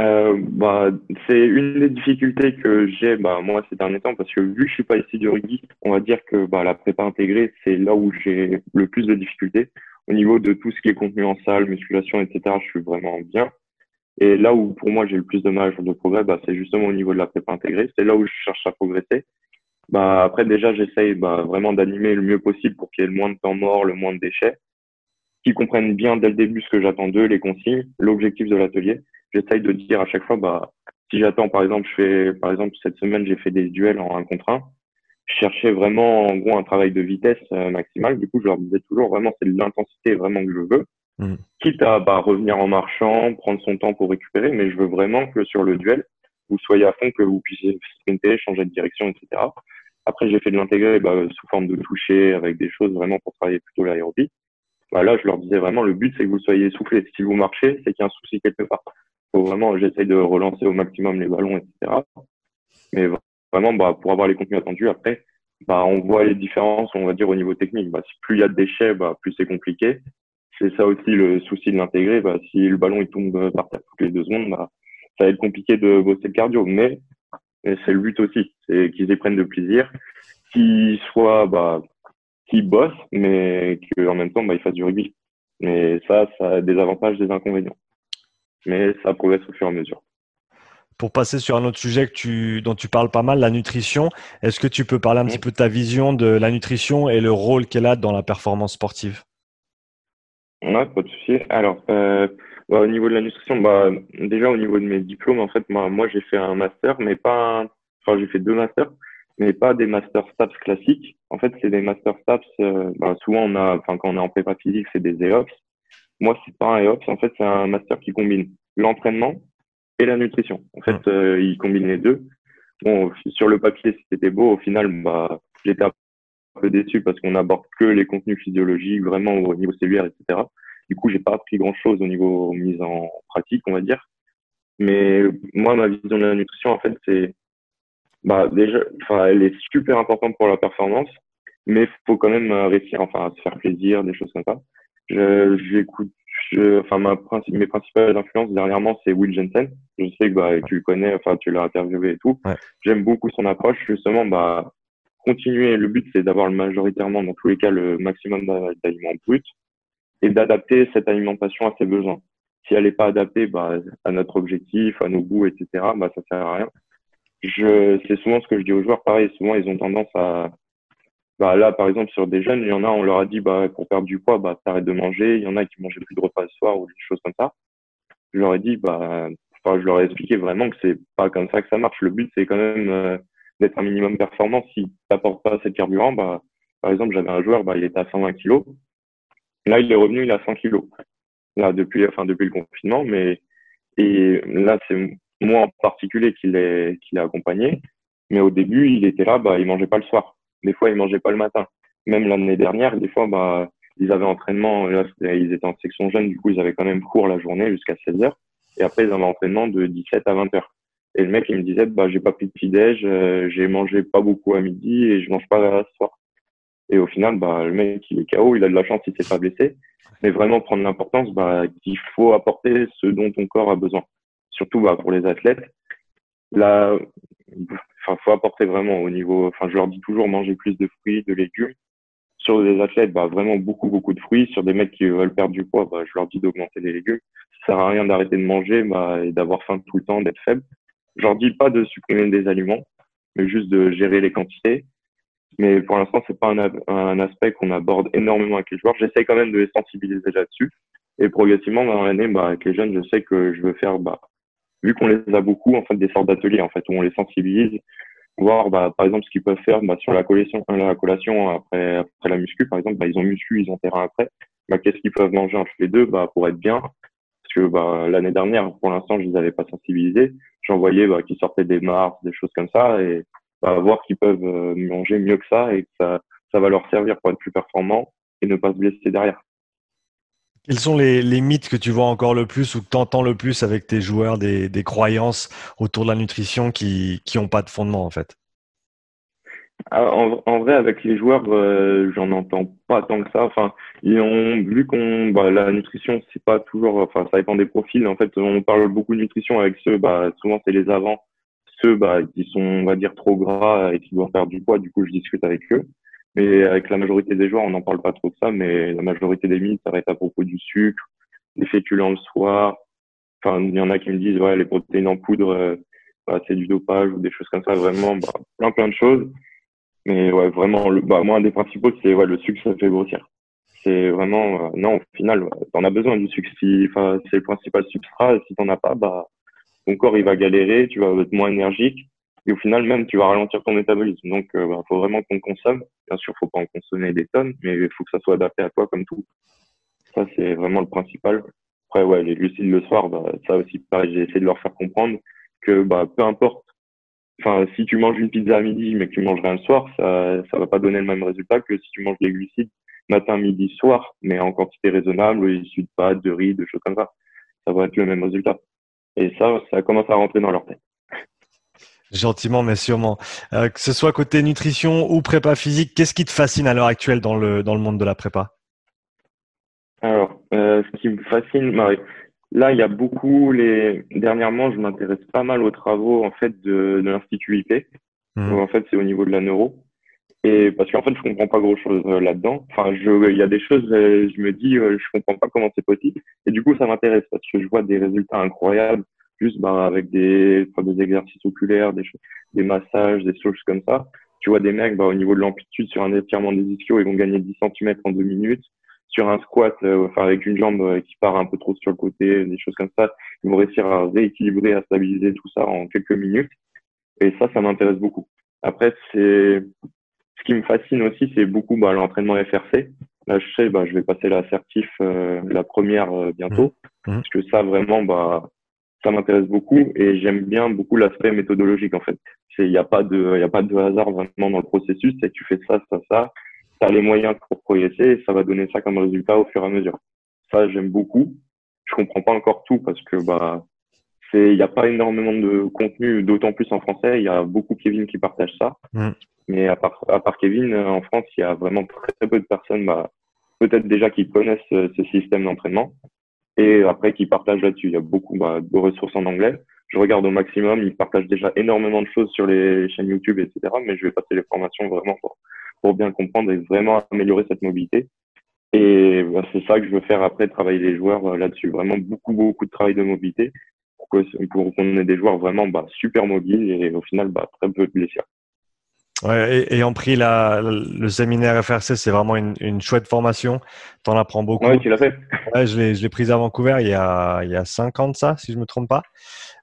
Euh, bah, c'est une des difficultés que j'ai bah, moi ces derniers temps parce que vu que je suis pas ici du rugby, on va dire que bah, la prépa intégrée c'est là où j'ai le plus de difficultés au niveau de tout ce qui est contenu en salle, musculation, etc., je suis vraiment bien. Et là où pour moi j'ai le plus de marge de progrès, bah, c'est justement au niveau de la prépa intégrée. C'est là où je cherche à progresser. Bah, après déjà j'essaye bah, vraiment d'animer le mieux possible pour qu'il y ait le moins de temps mort, le moins de déchets, qu'ils comprennent bien dès le début ce que j'attends d'eux, les consignes, l'objectif de l'atelier. J'essaye de dire à chaque fois, bah, si j'attends par exemple, je fais par exemple cette semaine j'ai fait des duels en un contre un je cherchais vraiment en gros un travail de vitesse euh, maximale. Du coup, je leur disais toujours vraiment c'est de l'intensité vraiment que je veux. Mmh. Quitte à bah, revenir en marchant, prendre son temps pour récupérer, mais je veux vraiment que sur le duel, vous soyez à fond, que vous puissiez sprinter, changer de direction, etc. Après, j'ai fait de l'intégrer bah, sous forme de toucher avec des choses vraiment pour travailler plutôt l'aérobie. Bah, là, je leur disais vraiment le but c'est que vous soyez soufflé. Si vous marchez, c'est qu'il y a un souci quelque part. Faut vraiment, j'essaye de relancer au maximum les ballons, etc. Mais vraiment, bah, pour avoir les contenus attendus, après, bah, on voit les différences, on va dire, au niveau technique. Bah, plus il y a de déchets, bah, plus c'est compliqué. C'est ça aussi le souci de l'intégrer. Bah, si le ballon il tombe par terre toutes les deux secondes, bah, ça va être compliqué de bosser le cardio. Mais c'est le but aussi, c'est qu'ils y prennent de plaisir, qu'ils soient, bah, qu'ils bossent, mais qu'en même temps, bah, ils fassent du rugby. Mais ça, ça a des avantages, des inconvénients. Mais ça progresse au fur et à mesure. Pour passer sur un autre sujet que tu, dont tu parles pas mal, la nutrition, est-ce que tu peux parler un petit peu de ta vision de la nutrition et le rôle qu'elle a dans la performance sportive? Ouais, pas de souci. Alors, euh, bah, au niveau de la nutrition, bah, déjà au niveau de mes diplômes, en fait, moi, moi j'ai fait un master, mais pas, enfin, j'ai fait deux masters, mais pas des masters STAPS classiques. En fait, c'est des masters STAPS, euh, bah, souvent on a, enfin, quand on est en prépa physique, c'est des EOPS. Moi, c'est pas un EOPS, en fait, c'est un master qui combine l'entraînement et la nutrition. En fait, euh, il combine les deux. Bon, sur le papier, c'était beau. Au final, bah, j'étais un peu déçu parce qu'on aborde que les contenus physiologiques, vraiment au niveau cellulaire, etc. Du coup, j'ai pas appris grand chose au niveau mise en pratique, on va dire. Mais moi, ma vision de la nutrition, en fait, c'est, bah, déjà, enfin, elle est super importante pour la performance, mais faut quand même réussir, enfin, à se faire plaisir, des choses comme ça. J'écoute, enfin, ma, mes principales influences dernièrement, c'est Will Jensen. Je sais que, bah, tu le connais, enfin, tu l'as interviewé et tout. J'aime beaucoup son approche, justement, bah, continuer. Le but, c'est d'avoir majoritairement, dans tous les cas, le maximum d'aliments bruts et d'adapter cette alimentation à ses besoins. Si elle n'est pas adaptée bah, à notre objectif, à nos goûts, etc., bah, ça sert à rien. Je, c'est souvent ce que je dis aux joueurs. Pareil, souvent ils ont tendance à, bah, là par exemple sur des jeunes, il y en a, on leur a dit bah pour perdre du poids, bah t'arrêtes de manger. Il y en a qui mangeaient plus de repas le soir ou des choses comme ça. Je leur ai dit bah, enfin je leur ai expliqué vraiment que c'est pas comme ça que ça marche. Le but c'est quand même euh, d'être un minimum performant. Si t'apportes pas assez de carburant, bah par exemple j'avais un joueur, bah il était à 120 kilos Là, il est revenu, il a 100 kilos. Là, depuis, enfin, depuis le confinement, mais, et là, c'est moi en particulier qui l'ai, l'a accompagné. Mais au début, il était là, bah, il mangeait pas le soir. Des fois, il mangeait pas le matin. Même l'année dernière, des fois, bah, ils avaient entraînement, là, ils étaient en section jeune, du coup, ils avaient quand même cours la journée jusqu'à 16 heures. Et après, ils avaient entraînement de 17 à 20 heures. Et le mec, il me disait, bah, j'ai pas pris de petit-déj, euh, j'ai mangé pas beaucoup à midi et je mange pas le soir. Et au final, bah, le mec, il est KO, il a de la chance, il s'est pas blessé. Mais vraiment prendre l'importance bah, qu'il faut apporter ce dont ton corps a besoin. Surtout bah, pour les athlètes. Là, enfin, faut apporter vraiment au niveau. Enfin, je leur dis toujours manger plus de fruits, de légumes. Sur des athlètes, bah, vraiment beaucoup, beaucoup de fruits. Sur des mecs qui veulent perdre du poids, bah, je leur dis d'augmenter les légumes. Ça sert à rien d'arrêter de manger bah, et d'avoir faim tout le temps, d'être faible. Je leur dis pas de supprimer des aliments, mais juste de gérer les quantités mais pour l'instant, c'est pas un, un aspect qu'on aborde énormément avec les joueurs. J'essaie quand même de les sensibiliser là-dessus. Et progressivement, dans l'année, bah, avec les jeunes, je sais que je veux faire, bah, vu qu'on les a beaucoup, en fait, des sortes d'ateliers, en fait, où on les sensibilise, voir, bah, par exemple, ce qu'ils peuvent faire, bah, sur la collation, la collation après, après la muscu, par exemple, bah, ils ont muscu, ils ont terrain après. Bah, qu'est-ce qu'ils peuvent manger entre les deux, bah, pour être bien? Parce que, bah, l'année dernière, pour l'instant, je les avais pas sensibilisés. J'en voyais, bah, qui sortaient des mars, des choses comme ça, et bah, voir qu'ils peuvent euh, manger mieux que ça et que ça, ça va leur servir pour être plus performants et ne pas se blesser derrière. Quels sont les, mythes que tu vois encore le plus ou que tu entends le plus avec tes joueurs, des, croyances autour de la nutrition qui n'ont pas de fondement en fait? Ah, en, vrai, avec les joueurs, euh, j'en entends pas tant que ça. Enfin, ils ont vu qu'on, bah, la nutrition, c'est pas toujours, enfin, ça dépend des profils. En fait, on parle beaucoup de nutrition avec ceux, bah, souvent c'est les avant ceux bah, qui sont, on va dire, trop gras et qui doivent perdre du poids, du coup, je discute avec eux. Mais avec la majorité des joueurs, on n'en parle pas trop de ça, mais la majorité des mythes, ça reste à propos du sucre, des féculents le soir. Enfin, il y en a qui me disent, ouais, les protéines en poudre, euh, bah, c'est du dopage ou des choses comme ça, vraiment, bah, plein, plein de choses. Mais ouais, vraiment, bah, moi, un des principaux, c'est ouais, le sucre, ça fait grossir. C'est vraiment, euh, non, au final, t'en as besoin du sucre. Si, c'est le principal substrat, si t'en as pas, bah, ton corps il va galérer, tu vas être moins énergique et au final même tu vas ralentir ton métabolisme. Donc il euh, bah, faut vraiment qu'on consomme. Bien sûr, faut pas en consommer des tonnes, mais il faut que ça soit adapté à toi comme tout. Ça c'est vraiment le principal. Après ouais, les glucides le soir, bah, ça aussi pareil, j'ai essayé de leur faire comprendre que bah peu importe. Enfin, si tu manges une pizza à midi mais que tu manges rien le soir, ça ça va pas donner le même résultat que si tu manges des glucides matin, midi, soir, mais en quantité raisonnable, issus de pâtes, de riz, de choses comme ça. Ça va être le même résultat. Et ça, ça commence à rentrer dans leur tête. Gentiment, mais sûrement. Euh, que ce soit côté nutrition ou prépa physique, qu'est-ce qui te fascine à l'heure actuelle dans le, dans le monde de la prépa? Alors, euh, ce qui me fascine, bah, là, il y a beaucoup, les... dernièrement, je m'intéresse pas mal aux travaux en fait de, de l'Institut IP. Mmh. En fait, c'est au niveau de la neuro. Et parce qu'en fait, je comprends pas grand chose euh, là-dedans. Enfin, je, il y a des choses, euh, je me dis, je comprends pas comment c'est possible. Et du coup, ça m'intéresse parce que je vois des résultats incroyables juste bah, avec des, des exercices oculaires, des, des massages, des choses comme ça. Tu vois des mecs, bah, au niveau de l'amplitude, sur un étirement des ischios, ils vont gagner 10 cm en deux minutes. Sur un squat, euh, enfin avec une jambe euh, qui part un peu trop sur le côté, des choses comme ça, ils vont réussir à rééquilibrer, à stabiliser tout ça en quelques minutes. Et ça, ça m'intéresse beaucoup. Après, c'est ce qui me fascine aussi, c'est beaucoup bah, l'entraînement FRC. Là, je sais, bah, je vais passer l'assertif, euh, la première bientôt, mmh. Mmh. parce que ça, vraiment, bah, ça m'intéresse beaucoup et j'aime bien beaucoup l'aspect méthodologique en fait. Il n'y a pas de, y a pas de hasard vraiment dans le processus. C'est tu fais ça, ça, ça. Tu as les moyens pour progresser et ça va donner ça comme résultat au fur et à mesure. Ça, j'aime beaucoup. Je comprends pas encore tout parce que bah c'est, il n'y a pas énormément de contenu, d'autant plus en français. Il y a beaucoup Kevin qui partagent ça. Mm. Mais à part, à part Kevin, en France, il y a vraiment très peu de personnes, bah, peut-être déjà qui connaissent ce système d'entraînement et après qui partagent là-dessus. Il y a beaucoup bah, de ressources en anglais. Je regarde au maximum, ils partagent déjà énormément de choses sur les chaînes YouTube, etc. Mais je vais passer les formations vraiment pour, pour bien comprendre et vraiment améliorer cette mobilité. Et bah, c'est ça que je veux faire après, travailler les joueurs euh, là-dessus. Vraiment beaucoup, beaucoup de travail de mobilité pour qu'on ait des joueurs vraiment bah, super mobiles et au final bah, très peu de blessures. Ouais, ayant pris la, le séminaire FRC, c'est vraiment une, une, chouette formation. Tu en apprends beaucoup. Oui, tu l'as fait. Ouais, je l'ai prise à Vancouver il y, a, il y a 5 ans de ça, si je me trompe pas.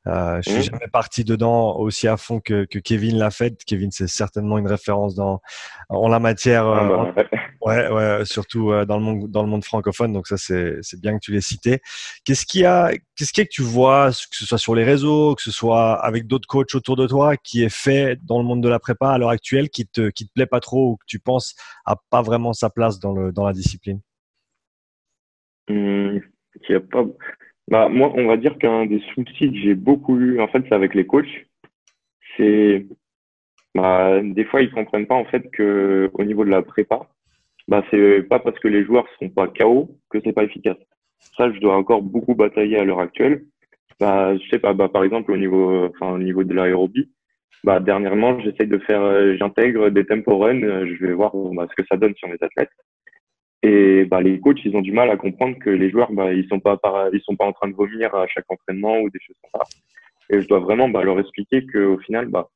Euh, je suis mmh. jamais parti dedans aussi à fond que, que Kevin l'a fait. Kevin, c'est certainement une référence dans en la matière. Ah euh, bah, (laughs) ouais, ouais, surtout euh, dans le monde dans le monde francophone. Donc ça, c'est c'est bien que tu l'aies cité. Qu'est-ce qu'il y a Qu'est-ce qu'il y a que tu vois, que ce soit sur les réseaux, que ce soit avec d'autres coachs autour de toi, qui est fait dans le monde de la prépa à l'heure actuelle, qui te qui te plaît pas trop ou que tu penses a pas vraiment sa place dans le dans la discipline? Mmh, qui a pas bah, moi, on va dire qu'un des soucis que j'ai beaucoup eu, en fait, c'est avec les coachs. C'est, bah, des fois, ils comprennent pas, en fait, que au niveau de la prépa, bah, c'est pas parce que les joueurs sont pas KO que c'est pas efficace. Ça, je dois encore beaucoup batailler à l'heure actuelle. Bah, je sais pas, bah, par exemple, au niveau, enfin, au niveau de l'aérobie, bah, dernièrement, j'essaye de faire, j'intègre des tempo runs, je vais voir bah, ce que ça donne sur mes athlètes. Et bah, les coachs, ils ont du mal à comprendre que les joueurs, bah, ils sont pas ils sont pas en train de vomir à chaque entraînement ou des choses comme ça. Et je dois vraiment bah, leur expliquer qu'au final, bah,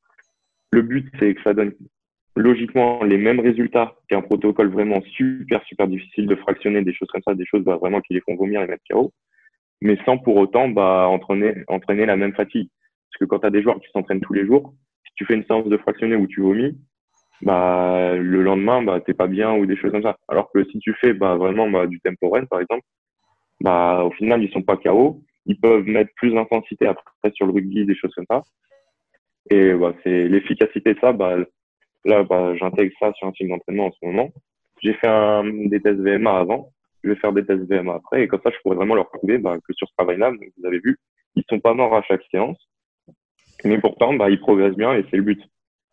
le but, c'est que ça donne logiquement les mêmes résultats qu'un protocole vraiment super, super difficile de fractionner, des choses comme ça, des choses bah, vraiment qui les font vomir et mettre KO, mais sans pour autant bah, entraîner, entraîner la même fatigue. Parce que quand tu as des joueurs qui s'entraînent tous les jours, si tu fais une séance de fractionner où tu vomis, bah le lendemain bah t'es pas bien ou des choses comme ça. Alors que si tu fais bah vraiment bah, du temporel par exemple bah au final ils sont pas KO ils peuvent mettre plus d'intensité après sur le rugby des choses comme ça. Et bah c'est l'efficacité de ça bah là bah j'intègre ça sur un cycle d'entraînement en ce moment. J'ai fait un, des tests VMA avant. Je vais faire des tests VMA après. Et comme ça je pourrais vraiment leur prouver bah, que sur ce travail là vous avez vu ils sont pas morts à chaque séance. Mais pourtant bah ils progressent bien et c'est le but.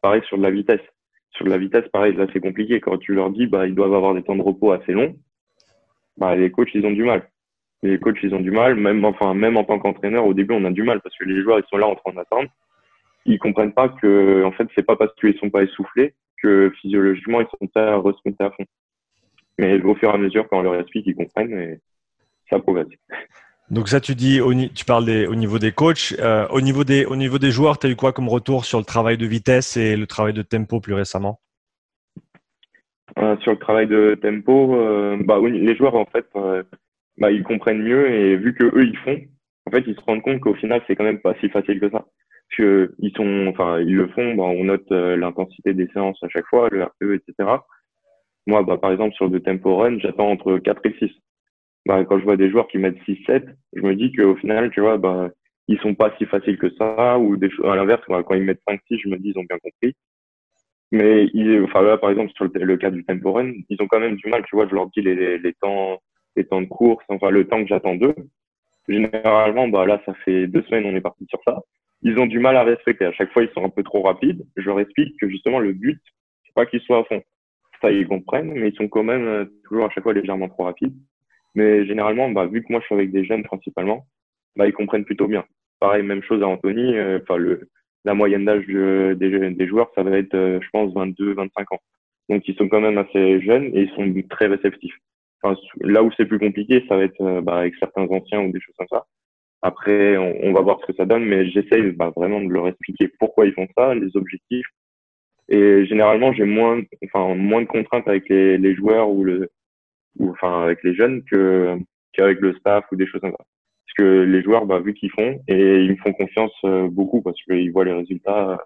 Pareil sur de la vitesse sur la vitesse, pareil, là, c'est compliqué. Quand tu leur dis, bah, ils doivent avoir des temps de repos assez longs, bah, les coachs, ils ont du mal. Les coachs, ils ont du mal. Même, enfin, même en tant qu'entraîneur, au début, on a du mal parce que les joueurs, ils sont là en train d'attendre. Ils comprennent pas que, en fait, c'est pas parce qu'ils sont pas essoufflés que physiologiquement, ils sont prêts à à fond. Mais au fur et à mesure, quand on leur explique, ils comprennent et ça progresse. Donc ça, tu dis, tu parles au niveau des coachs. Euh, au, niveau des, au niveau des joueurs, tu as eu quoi comme retour sur le travail de vitesse et le travail de tempo plus récemment? Euh, Sur le travail de tempo, euh, bah, les joueurs, en fait, bah, ils comprennent mieux et vu que eux ils font, en fait, ils se rendent compte qu'au final, c'est quand même pas si facile que ça. Parce ils sont, enfin, ils le font, bah, on note l'intensité des séances à chaque fois, le RPE, etc. Moi, bah, par exemple, sur le tempo run, j'attends entre 4 et 6 bah, quand je vois des joueurs qui mettent 6-7, je me dis qu'au final, tu vois, bah, ils sont pas si faciles que ça, ou des à l'inverse, quand ils mettent 5-6, je me dis, ils ont bien compris. Mais ils, enfin, là, par exemple, sur le, cas du tempo run, ils ont quand même du mal, tu vois, je leur dis les, les, temps, les temps de course, enfin, le temps que j'attends d'eux. Généralement, bah, là, ça fait deux semaines, on est parti sur ça. ils ont du mal à respecter. À chaque fois, ils sont un peu trop rapides. Je leur explique que justement, le but, c'est pas qu'ils soient à fond. Ça, ils comprennent, mais ils sont quand même euh, toujours à chaque fois légèrement trop rapides. Mais généralement, bah, vu que moi, je suis avec des jeunes principalement, bah, ils comprennent plutôt bien. Pareil, même chose à Anthony. Euh, enfin, le, la moyenne d'âge des, des, joueurs, ça va être, euh, je pense, 22, 25 ans. Donc, ils sont quand même assez jeunes et ils sont très réceptifs. Enfin, là où c'est plus compliqué, ça va être bah, avec certains anciens ou des choses comme ça. Après, on, va voir ce que ça donne, mais j'essaye bah, vraiment de leur expliquer pourquoi ils font ça, les objectifs. Et généralement, j'ai moins, enfin, moins de contraintes avec les, les joueurs ou le, ou enfin avec les jeunes que qu'avec le staff ou des choses comme ça. Parce que les joueurs, bah, vu qu'ils font, et ils me font confiance euh, beaucoup parce qu'ils voient les résultats euh,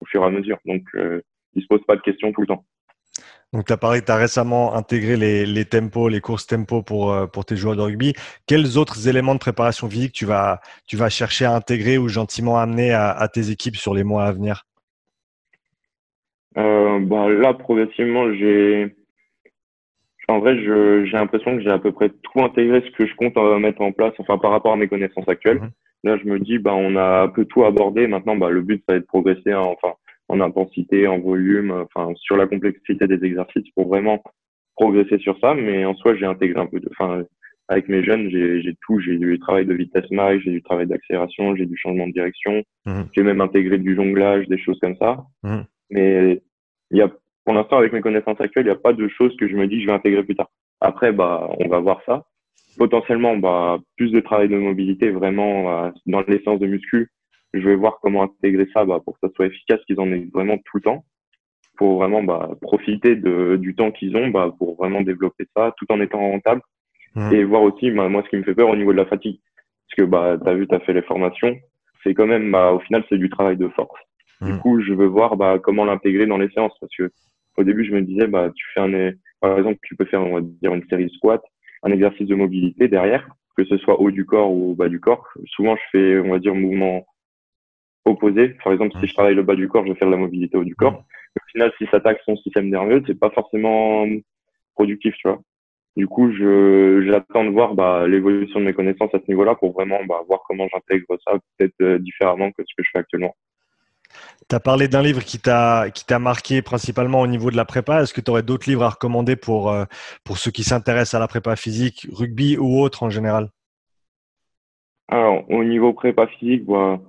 au fur et à mesure. Donc, euh, ils se posent pas de questions tout le temps. Donc, tu as parlé, tu as récemment intégré les, les, tempos, les courses tempo pour, euh, pour tes joueurs de rugby. Quels autres éléments de préparation physique tu vas, tu vas chercher à intégrer ou gentiment amener à, à tes équipes sur les mois à venir? Euh, bah, Là, progressivement, j'ai. En vrai, j'ai l'impression que j'ai à peu près tout intégré ce que je compte euh, mettre en place, enfin par rapport à mes connaissances actuelles. Mhm. Là, je me dis, bah, on a un peu tout abordé. Maintenant, bah, le but, ça va être de progresser. Hein, enfin, en intensité, en volume, enfin sur la complexité des exercices pour vraiment progresser sur ça. Mais en soi, j'ai intégré un peu de, enfin avec mes jeunes, j'ai tout. J'ai du travail de vitesse max, j'ai du travail d'accélération, j'ai du changement de direction. Mmh. J'ai même intégré du jonglage, des choses comme ça. Mmh. Mais l'instant, avec mes connaissances actuelles, il n'y a pas de choses que je me dis que je vais intégrer plus tard. Après, bah, on va voir ça. Potentiellement, bah, plus de travail de mobilité vraiment euh, dans l'essence de muscu je vais voir comment intégrer ça bah, pour que ça soit efficace, qu'ils en aient vraiment tout le temps, pour vraiment bah, profiter de, du temps qu'ils ont bah, pour vraiment développer ça tout en étant rentable. Mmh. Et voir aussi, bah, moi, ce qui me fait peur au niveau de la fatigue. Parce que bah, tu as vu, tu as fait les formations, c'est quand même, bah, au final, c'est du travail de force. Du mmh. coup, je veux voir bah, comment l'intégrer dans les séances. Parce que au début, je me disais, bah, tu fais un, par exemple, tu peux faire, on va dire, une série squat, un exercice de mobilité derrière, que ce soit haut du corps ou bas du corps. Souvent, je fais, on va dire, mouvement opposé. Par exemple, si je travaille le bas du corps, je vais faire de la mobilité haut du corps. au final, si ça attaque son système nerveux, c'est pas forcément productif, tu vois. Du coup, je j'attends de voir bah, l'évolution de mes connaissances à ce niveau-là pour vraiment bah, voir comment j'intègre ça peut-être euh, différemment que ce que je fais actuellement. Tu as parlé d'un livre qui t'a marqué principalement au niveau de la prépa. Est-ce que tu aurais d'autres livres à recommander pour euh, pour ceux qui s'intéressent à la prépa physique, rugby ou autre en général? Alors, au niveau prépa physique, bah,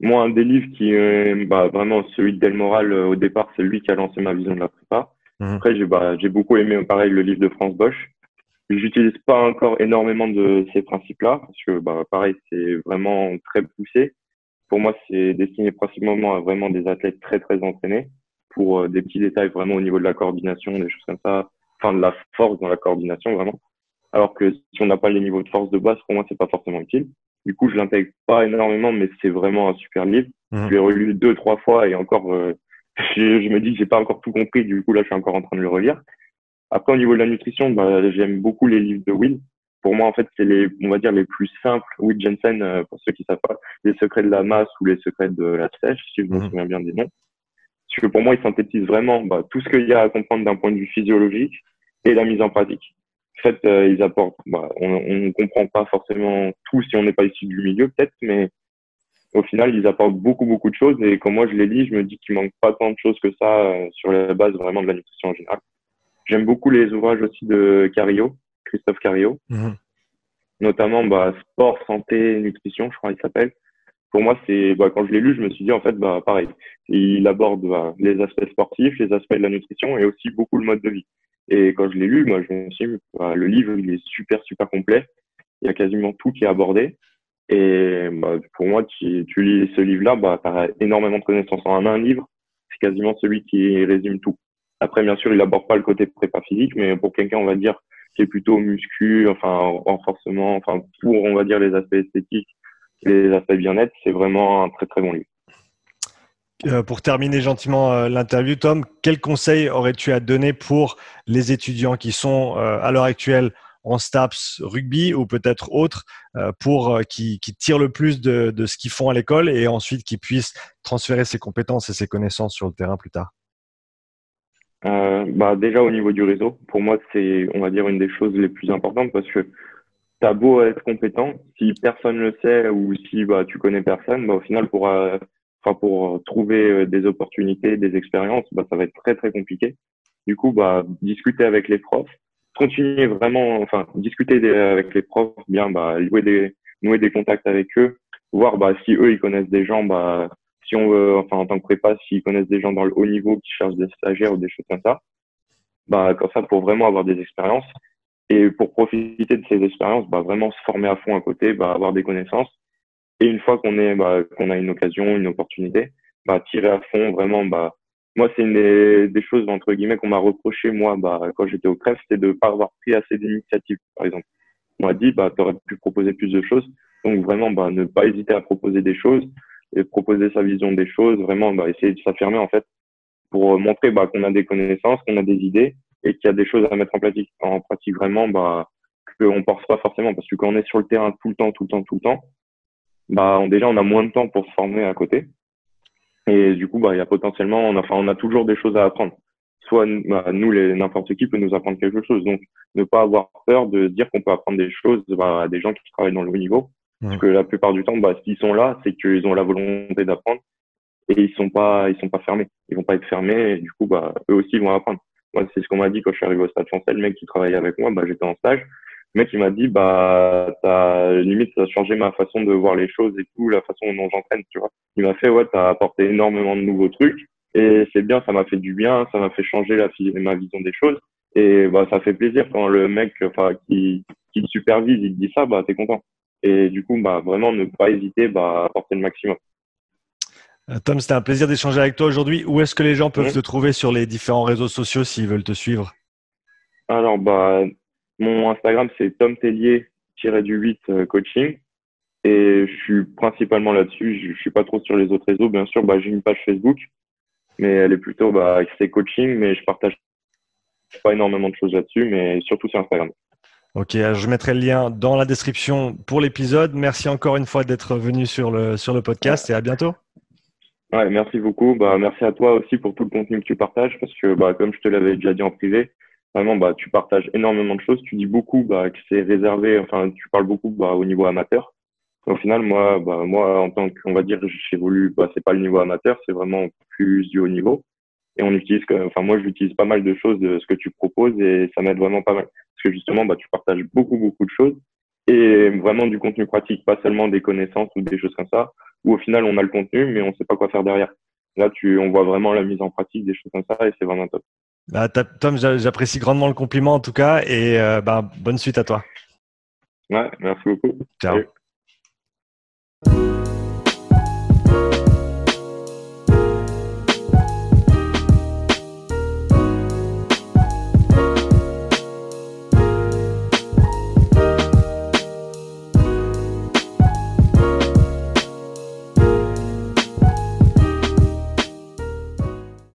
moi, un des livres qui est bah, vraiment celui de Delmoral euh, au départ, c'est lui qui a lancé ma vision de la prépa. Mhm. Après, j'ai bah, j'ai beaucoup aimé pareil le livre de France Bosch. J'utilise pas encore énormément de ces principes-là parce que bah, pareil, c'est vraiment très poussé. Pour moi, c'est destiné principalement à vraiment des athlètes très très entraînés pour euh, des petits détails vraiment au niveau de la coordination, des choses comme ça, enfin de la force dans la coordination vraiment. Alors que si on n'a pas les niveaux de force de base, pour moi, c'est pas forcément utile. Du coup, je l'intègre pas énormément, mais c'est vraiment un super livre. Mmh. Je l'ai relu deux, trois fois et encore, euh, (laughs) je, me dis que j'ai pas encore tout compris. Du coup, là, je suis encore en train de le relire. Après, au niveau de la nutrition, bah, j'aime beaucoup les livres de Will. Pour moi, en fait, c'est les, on va dire, les plus simples. Will Jensen, euh, pour ceux qui savent pas, les secrets de la masse ou les secrets de la sèche, si je me mmh. souviens bien des noms. Parce que pour moi, il synthétise vraiment bah, tout ce qu'il y a à comprendre d'un point de vue physiologique et la mise en pratique en fait, euh, ils apportent. Bah, on ne comprend pas forcément tout si on n'est pas issu du milieu, peut-être, mais au final, ils apportent beaucoup, beaucoup de choses. Et quand moi je les lis, je me dis qu'il manque pas tant de choses que ça euh, sur la base vraiment de la nutrition en général. J'aime beaucoup les ouvrages aussi de Cario, Christophe Cario, mhm. notamment bah, Sport, Santé, Nutrition, je crois qu'il s'appelle. Pour moi, c'est bah, quand je l'ai lu, je me suis dit en fait, bah, pareil. Il aborde bah, les aspects sportifs, les aspects de la nutrition et aussi beaucoup le mode de vie. Et quand je l'ai lu, moi, je me suis dit, bah, le livre, il est super, super complet. Il y a quasiment tout qui est abordé. Et bah, pour moi, tu, tu lis ce livre-là, bah, tu as énormément de connaissances en un livre. C'est quasiment celui qui résume tout. Après, bien sûr, il aborde pas le côté prépa physique, mais pour quelqu'un, on va dire, qui est plutôt muscu, enfin, renforcement, enfin, pour, on va dire, les aspects esthétiques, les aspects bien-être, c'est vraiment un très, très bon livre. Euh, pour terminer gentiment euh, l'interview, Tom, quel conseil aurais-tu à donner pour les étudiants qui sont euh, à l'heure actuelle en STAPS rugby ou peut-être autres pour qui, tirent le plus de, ce qu'ils font à l'école et ensuite qui puissent transférer ses compétences et ses connaissances sur le terrain plus tard? Bah déjà au niveau du réseau, pour moi c'est on va dire une des choses les plus importantes parce que t'as beau être compétent, si personne le sait ou si bah, tu connais personne, bah, au final, pour, euh, pour trouver euh, des opportunités, des expériences, bah, ça va être très, très compliqué. Du coup, bah, discuter avec les profs, continuer vraiment, enfin, discuter avec les profs, bien, bah, nouer des, nouer des contacts avec eux, voir, bah, si eux, ils connaissent des gens, bah, si on veut, enfin, en tant que prépa, s'ils connaissent des gens dans le haut niveau qui cherchent des stagiaires ou des choses comme ça, bah, comme ça, pour vraiment avoir des expériences. Et pour profiter de ces expériences, bah, vraiment se former à fond à côté, bah, avoir des connaissances. Et une fois qu'on est, bah, qu'on a une occasion, une opportunité, bah, tirer à fond, vraiment, bah, moi, c'est une des, choses, entre guillemets, qu'on m'a reproché, moi, bah, quand j'étais au CREF, c'était de ne pas avoir pris assez d'initiatives, par exemple. On m'a dit, bah, tu aurais pu proposer plus de choses. Donc, vraiment, bah, ne pas hésiter à proposer des choses et proposer sa vision des choses, vraiment, bah, essayer de s'affirmer, en fait, pour montrer, bah, qu'on a des connaissances, qu'on a des idées et qu'il y a des choses à mettre en pratique, en pratique vraiment, bah, qu'on pense pas forcément, parce que quand on est sur le terrain tout le temps, tout le temps, tout le temps, bah, déjà, on a moins de temps pour se former à côté. Et du coup, bah, il y a potentiellement, enfin, on a toujours des choses à apprendre. Soit bah, nous, n'importe qui peut nous apprendre quelque chose. Donc, ne pas avoir peur de dire qu'on peut apprendre des choses bah, à des gens qui travaillent dans le haut niveau. Parce que la plupart du temps, bah, s'ils sont là, c'est qu'ils ont la volonté d'apprendre et ils sont pas, ils sont pas fermés. Ils vont pas être fermés. Et du coup, bah, eux aussi vont apprendre. Moi, c'est ce qu'on m'a dit quand je suis arrivé au Stade français. Le mec qui travaillait avec moi, bah, j'étais en stage. Le mec, il m'a dit, bah, t'as, limite, ça a changé ma façon de voir les choses et tout, la façon dont j'entraîne, tu vois. Il m'a fait, ouais, t'as apporté énormément de nouveaux trucs. Et c'est bien, ça m'a fait du bien, ça m'a fait changer la, ma vision des choses. Et, bah, ça fait plaisir quand le mec, enfin, qui, qui te supervise, il te dit ça, bah, t'es content. Et du coup, bah, vraiment, ne pas hésiter, bah, à apporter le maximum. Euh, Tom, c'était un plaisir d'échanger avec toi aujourd'hui. Où est-ce que les gens peuvent te trouver sur les différents réseaux sociaux s'ils veulent te suivre? Alors, bah, mon Instagram, c'est Tom Tellier-du-8 euh, coaching. Et je suis principalement là-dessus. Je, ne suis pas trop sur les autres réseaux. Bien sûr, bah, j'ai une page Facebook, mais elle est plutôt bah, c'est coaching, mais je partage pas énormément de choses là-dessus, mais surtout sur Instagram. Ok, je mettrai le lien dans la description pour l'épisode. Merci encore une fois d'être venu sur le, sur le podcast et à bientôt. Ouais, merci beaucoup. Bah, merci à toi aussi pour tout le contenu que tu partages parce que, bah, comme je te l'avais déjà dit en privé, vraiment, bah, tu partages énormément de choses. Tu dis beaucoup bah, que c'est réservé, enfin, tu parles beaucoup bah, au niveau amateur. Au final, moi, bah, moi, en tant qu'on va dire, j'évolue, bah, c'est pas le niveau amateur, c'est vraiment plus du haut niveau. Et on utilise, enfin, moi, j'utilise pas mal de choses de ce que tu proposes et ça m'aide vraiment pas mal. Que justement, bah, tu partages beaucoup, beaucoup de choses et vraiment du contenu pratique, pas seulement des connaissances ou des choses comme ça où au final on a le contenu, mais on ne sait pas quoi faire derrière. Là, tu, on voit vraiment la mise en pratique des choses comme ça et c'est vraiment top. Bah, Tom, j'apprécie grandement le compliment en tout cas et euh, bah, bonne suite à toi. Ouais, merci beaucoup. Ciao.